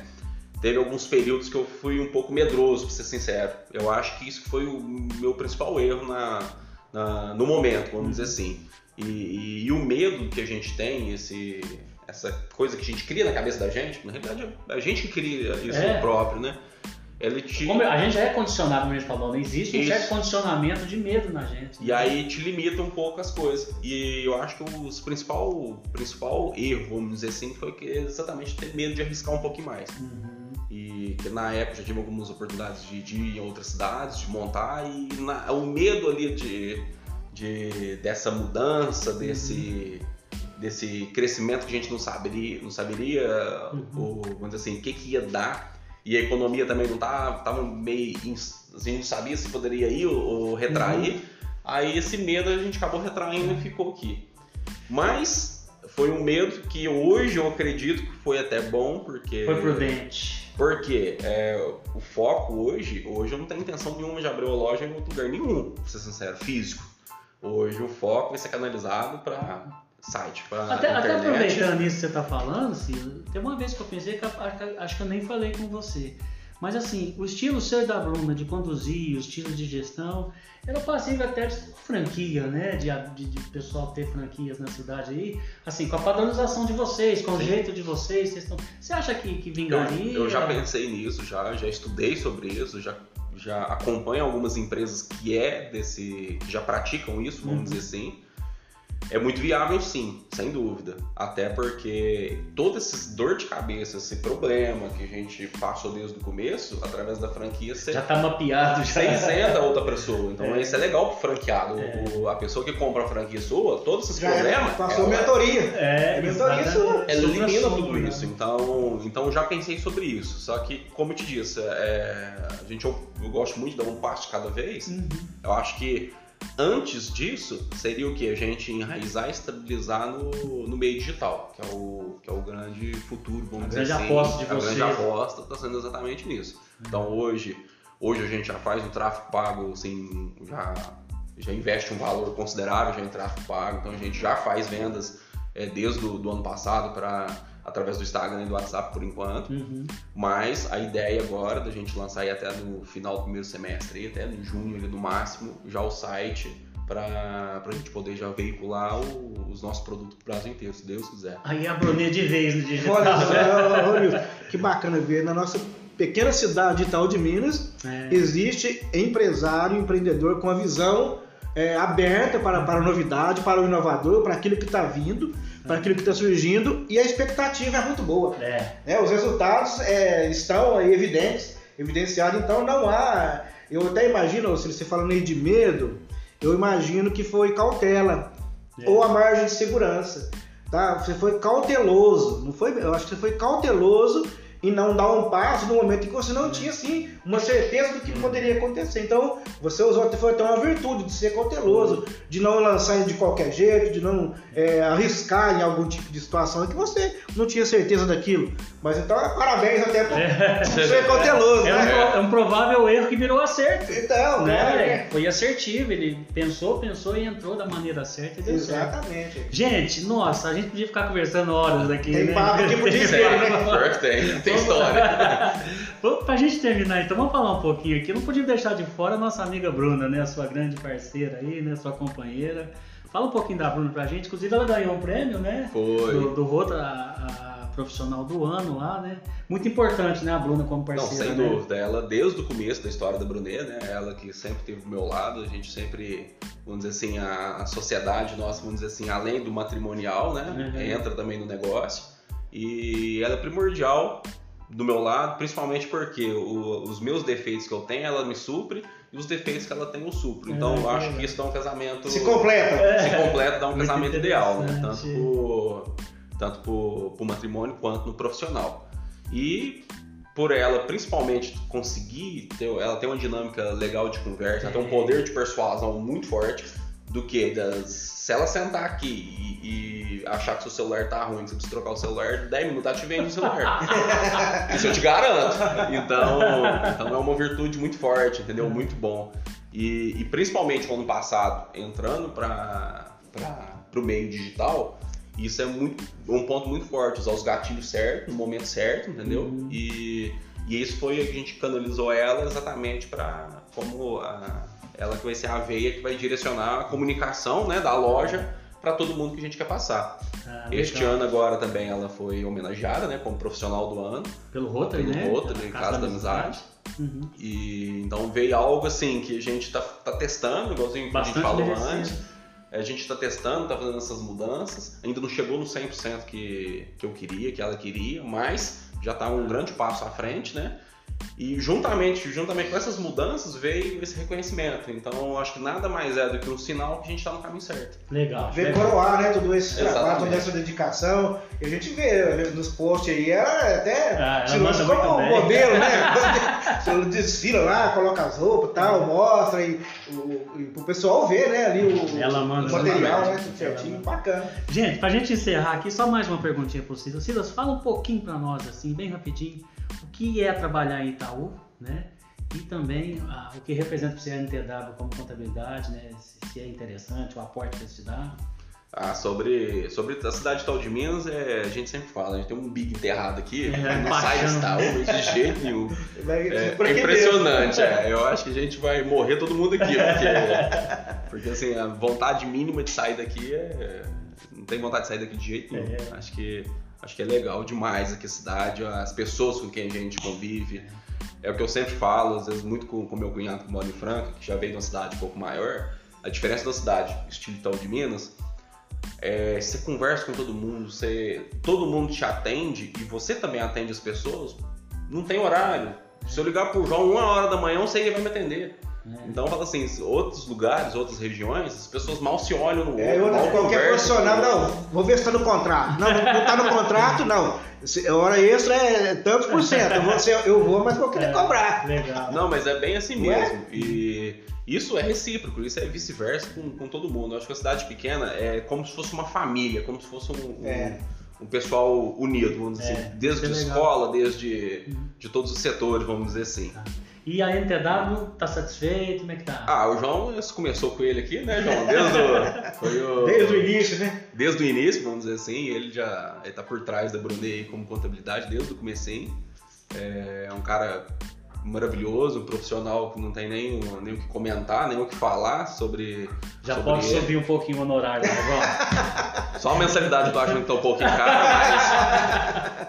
teve alguns períodos que eu fui um pouco medroso, pra ser sincero. Eu acho que isso foi o meu principal erro na, na no momento, vamos dizer assim. E, e, e, o medo que a gente tem, esse, essa coisa que a gente cria na cabeça da gente, na realidade é a gente que cria isso é. próprio, né? Ele te... Como a gente já é condicionado, falou, não existe um Isso. certo condicionamento de medo na gente. Né? E aí te limita um pouco as coisas. E eu acho que o principal, principal erro, vamos dizer assim, foi que exatamente ter medo de arriscar um pouquinho mais. Uhum. E que na época já tive algumas oportunidades de, de ir em outras cidades, de montar, e na, o medo ali de, de dessa mudança, uhum. desse desse crescimento que a gente não saberia, não saberia uhum. ou, vamos dizer assim, o que, que ia dar e a economia também não estava tava meio. A gente não sabia se poderia ir ou, ou retrair. Uhum. Aí esse medo a gente acabou retraindo e ficou aqui. Mas foi um medo que hoje eu acredito que foi até bom, porque. Foi prudente. Porque é, o foco hoje, hoje eu não tenho intenção nenhuma de abrir uma loja em outro lugar nenhum, pra ser sincero, físico. Hoje o foco vai ser canalizado para site, para Até, até aproveitando isso que você está falando, Ciro, tem uma vez que eu pensei que acho que- eu nem falei com você. Mas assim, o estilo ser da Bruna de conduzir, o estilo de gestão, era passível até de franquia, né? De, de, de pessoal ter franquias na cidade aí. Assim, com a padronização de vocês, com o Sim. jeito de vocês, vocês estão. Você acha que, que vingaria? Eu, eu já pensei nisso, já, já estudei sobre isso, já, já acompanho algumas empresas que é desse. que já praticam isso, vamos Uhum. dizer assim. É muito viável sim, sem dúvida. Até porque todo esse dor de cabeça, esse problema que a gente passou desde o começo, através da franquia, você, Já tá mapeado, já. você isenta a outra pessoa. Então É. isso é legal pro franqueado. É. O- a pessoa que compra a franquia sua, todos esses Já é, problemas. passou ela- mentoria. É, Mentoria exatamente. sua. ela elimina tudo né? isso. Então, então eu já pensei sobre isso. Só que, como eu te disse, é, a gente, eu, eu gosto muito de dar um passo de cada vez. Uhum. Eu acho que antes disso seria o que? A gente enraizar e estabilizar no, no meio digital, que é o, que é o grande futuro, vamos A dizer grande assim. aposta de a grande aposta está sendo exatamente nisso. Então hoje, hoje a gente já faz um tráfego pago, assim, já, já investe um valor considerável já em tráfego pago, então a gente já faz vendas é, desde o do ano passado para através do Instagram e do WhatsApp por enquanto. Uhum. Mas a ideia agora da gente lançar aí até no final do primeiro semestre, até em junho ali, no máximo, já o site para a gente poder já veicular o- os nossos produtos pro Brasil inteiro, se Deus quiser. Aí a Bruninha de vez no digital. Olha né? só, ô, Nilson, que bacana ver. Na nossa pequena cidade de Itaú de Minas, É. existe empresário, empreendedor com a visão é, aberta para, para a novidade, para o inovador, para aquilo que está vindo, para aquilo que está surgindo, e a expectativa é muito boa. É. né? Os resultados é, estão aí evidentes, evidenciados, então não há. Eu até imagino, se você falando aí de medo, eu imagino que foi cautela É. ou a margem de segurança. Tá? Você foi cauteloso, não foi? Eu acho que você foi cauteloso em não dar um passo no momento em que você não tinha assim uma certeza do que poderia acontecer. Então você usou foi até uma virtude de ser cauteloso, de não lançar de qualquer jeito, de não é, arriscar em algum tipo de situação em que você não tinha certeza daquilo. Mas então parabéns até por, por ser cauteloso, É um, né? pro- é um provável erro que virou acerto. Então, Né? né? Foi assertivo, ele pensou, pensou e entrou da maneira certa e deu certo. Exatamente. Gente, nossa, a gente podia ficar conversando horas aqui, Tem né? papo aqui pro dia né? pior que tem, tem história. Pra gente terminar, então, vamos falar um pouquinho aqui. Não podia deixar de fora a nossa amiga Bruna, né? A sua grande parceira aí, né? Sua companheira. Fala um pouquinho da Bruna pra gente. Inclusive, ela ganhou um prêmio, né? Foi. Do, do Rota, a, a profissional do ano lá, né? Muito importante, né? A Bruna como Não, parceira, sem né? dúvida. Ela, desde o começo da história da Brunet, né? Ela que sempre esteve do meu lado, a gente sempre, vamos dizer assim, a, a sociedade nossa, vamos dizer assim, além do matrimonial, né? Uhum. Entra também no negócio. E ela é primordial do meu lado, principalmente porque o- os meus defeitos que eu tenho, ela me supre, e os defeitos que ela tem, eu supro. Então, É, eu acho é. que isso dá um casamento... Se completa. se completa, dá um Muito casamento ideal, né? Tanto pro, tanto pro, pro matrimônio quanto no profissional. E por ela, principalmente, conseguir ter, ela tem uma dinâmica legal de conversa, ela tem um poder de persuasão muito forte do que das, se ela sentar aqui e, e achar que seu celular tá ruim, que você precisa trocar o celular, 10 minutos ela te vende o celular. Isso eu te garanto. Então, então é uma virtude muito forte, entendeu? Muito bom. E, e principalmente no ano passado, entrando para o meio digital, isso é muito, um ponto muito forte, usar os gatilhos certos, no momento certo, entendeu? Uhum. E, e isso foi a gente canalizou ela exatamente para como a- ela que vai ser a veia que vai direcionar a comunicação né, da loja para todo mundo que a gente quer passar. Ah, Este legal. ano agora também ela foi homenageada né, como profissional do ano, Pelo Rotary, pelo né? Rotary, Casa da Amizade. Uhum. E então veio algo assim que a gente tá, tá testando, igualzinho que a gente falou antes. A gente tá testando, tá fazendo essas mudanças. Ainda não chegou no 100% que, que eu queria, que ela queria, mas já tá um grande passo à frente, né? E juntamente, juntamente com essas mudanças veio esse reconhecimento. Então eu acho que nada mais é do que um sinal que a gente tá no caminho certo. Legal. Ver legal. coroar, né? Todo esse trabalho, Exatamente. toda essa dedicação. E a gente vê nos posts aí, ela até Ah, ela manda como bem. modelo, né? Você desfila lá, coloca as roupas e tal, mostra e, o, e pro pessoal ver, né? Ali o, Ela manda o material, né? Tudo certinho, bacana. Gente, pra gente encerrar aqui, só mais uma perguntinha pro Silas. Silas, fala um pouquinho pra nós, assim, bem rapidinho, o que é trabalhar em Itaú, né? e também ah, o que representa para você a NTW como contabilidade, né? Se, se é interessante, o aporte que te dão. Ah, sobre, sobre a cidade de Tal de Minas, é, a gente sempre fala, a gente tem um big enterrado aqui, É, não sai desse taú de jeito nenhum. É, é impressionante, é. Eu acho que a gente vai morrer todo mundo aqui, porque, porque assim, a vontade mínima de sair daqui é. Não tem vontade de sair daqui de jeito nenhum. É. Acho, que, acho que é legal demais aqui a cidade, as pessoas com quem a gente convive. É o que eu sempre falo, às vezes muito com o meu cunhado que mora em Franca, que já veio de uma cidade um pouco maior. A diferença da cidade, estilo Itaú de Minas, é, você conversa com todo mundo, você, todo mundo te atende e você também atende as pessoas, não tem horário. Se eu ligar pro João uma hora da manhã, eu sei que ele vai me atender. Né? Então, fala assim, outros lugares, outras regiões, as pessoas mal se olham no outro, É, eu, qualquer conversam. profissional, não, vou ver se está no contrato. Não, não está no contrato, não. Se- hora extra é tantos por cento. Eu vou, eu vou mas vou querer É, cobrar. Legal. Não, mas é bem assim é? mesmo. E isso é recíproco, isso é vice-versa com, com todo mundo. Eu acho que a cidade pequena é como se fosse uma família, como se fosse um, um, É. um pessoal unido, vamos dizer É, assim. Desde é escola, desde de todos os setores, vamos dizer assim. E a NTW tá satisfeito? Como é que tá? Ah, o João, começou com ele aqui, né, João? Desde o, foi o, Desde o início, né? desde o início, vamos dizer assim, ele já ele tá por trás da Brunei como contabilidade desde o comecinho. É um cara maravilhoso, um profissional que não tem nem, nem o que comentar, nem o que falar sobre. Já sobre pode ele. subir um pouquinho o honorário, né, João? Só a mensalidade eu tô achando que tá um pouquinho cara, mas.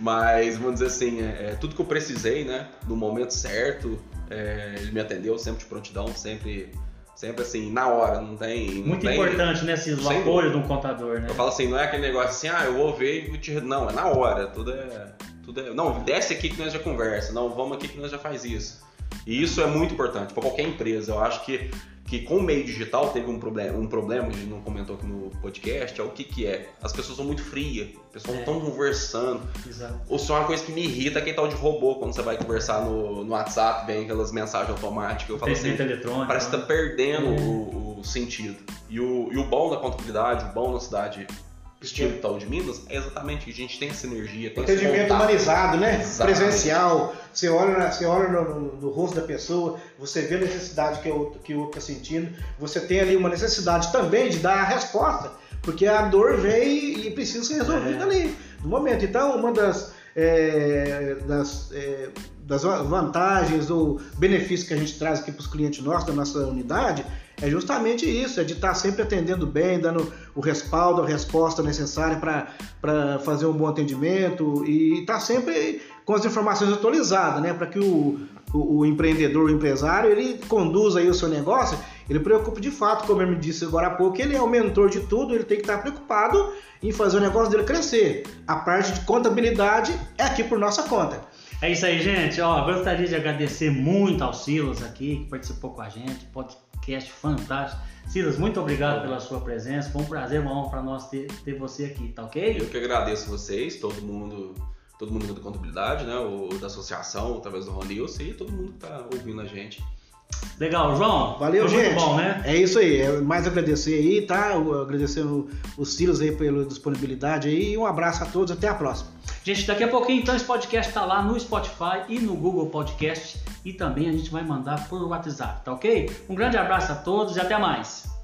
Mas, vamos dizer assim, é, é tudo que eu precisei, né? No momento certo, é, ele me atendeu sempre de prontidão, sempre. Sempre assim, na hora, não tem. não Muito tem- importante, né, esse apoio de um contador, né? Eu falo assim, não é aquele negócio assim, ah, eu vou ver e vou te. Não, é na hora, tudo é. Tudo é. Não, desce aqui que nós já conversa, não, vamos aqui que nós já faz isso. E isso é muito importante para qualquer empresa. Eu acho que, que com o meio digital teve um problema, um problema, a gente não comentou aqui no podcast, é o que, que é. As pessoas são muito frias, as pessoas não É. estão conversando. Exato. Ou só uma coisa que me irrita é aquele tal de robô, quando você vai conversar no, no WhatsApp, vem aquelas mensagens automáticas. Eu falo assim. Parece que né? tá perdendo É. o, o sentido. E o, e o bom da contabilidade, o bom da cidade estilo tal de Minas, é exatamente a gente tem essa energia, tem esse Atendimento humanizado, né? Presencial. Você olha, você olha no, no- no rosto da pessoa, você vê a necessidade que o outro que está sentindo. Você tem ali uma necessidade também de dar a resposta, porque a dor vem e precisa ser resolvida É. ali, no momento. Então, uma das, é, das, é, das vantagens ou benefícios que a gente traz aqui para os clientes nossos, da nossa unidade, é justamente isso, é de estar sempre atendendo bem, dando o respaldo, a resposta necessária para fazer um bom atendimento e estar sempre com as informações atualizadas, né? Para que o, o, o empreendedor, o empresário, ele conduza aí o seu negócio, ele preocupe de fato, como eu me disse agora há pouco, ele é o mentor de tudo, ele tem que estar preocupado em fazer o negócio dele crescer. A parte de contabilidade é aqui por nossa conta. É isso aí, gente. Ó, gostaria de agradecer muito ao Silas aqui, que participou com a gente. Podcast fantástico. Silas, muito obrigado pela sua presença. Foi um prazer, uma honra para nós ter, ter você aqui, tá ok? Eu que agradeço vocês, todo mundo, todo mundo da contabilidade, né? O da associação, através do Ronilson e todo mundo que tá ouvindo a gente. Legal, João. Valeu, gente. Muito bom, né? É isso aí. É mais agradecer aí, tá? Agradecendo os Silas aí pela disponibilidade aí. E um abraço a todos. Até a próxima. Gente, daqui a pouquinho então esse podcast tá lá no Spotify e no Google Podcast e também a gente vai mandar por WhatsApp, tá ok? Um grande abraço a todos e até mais.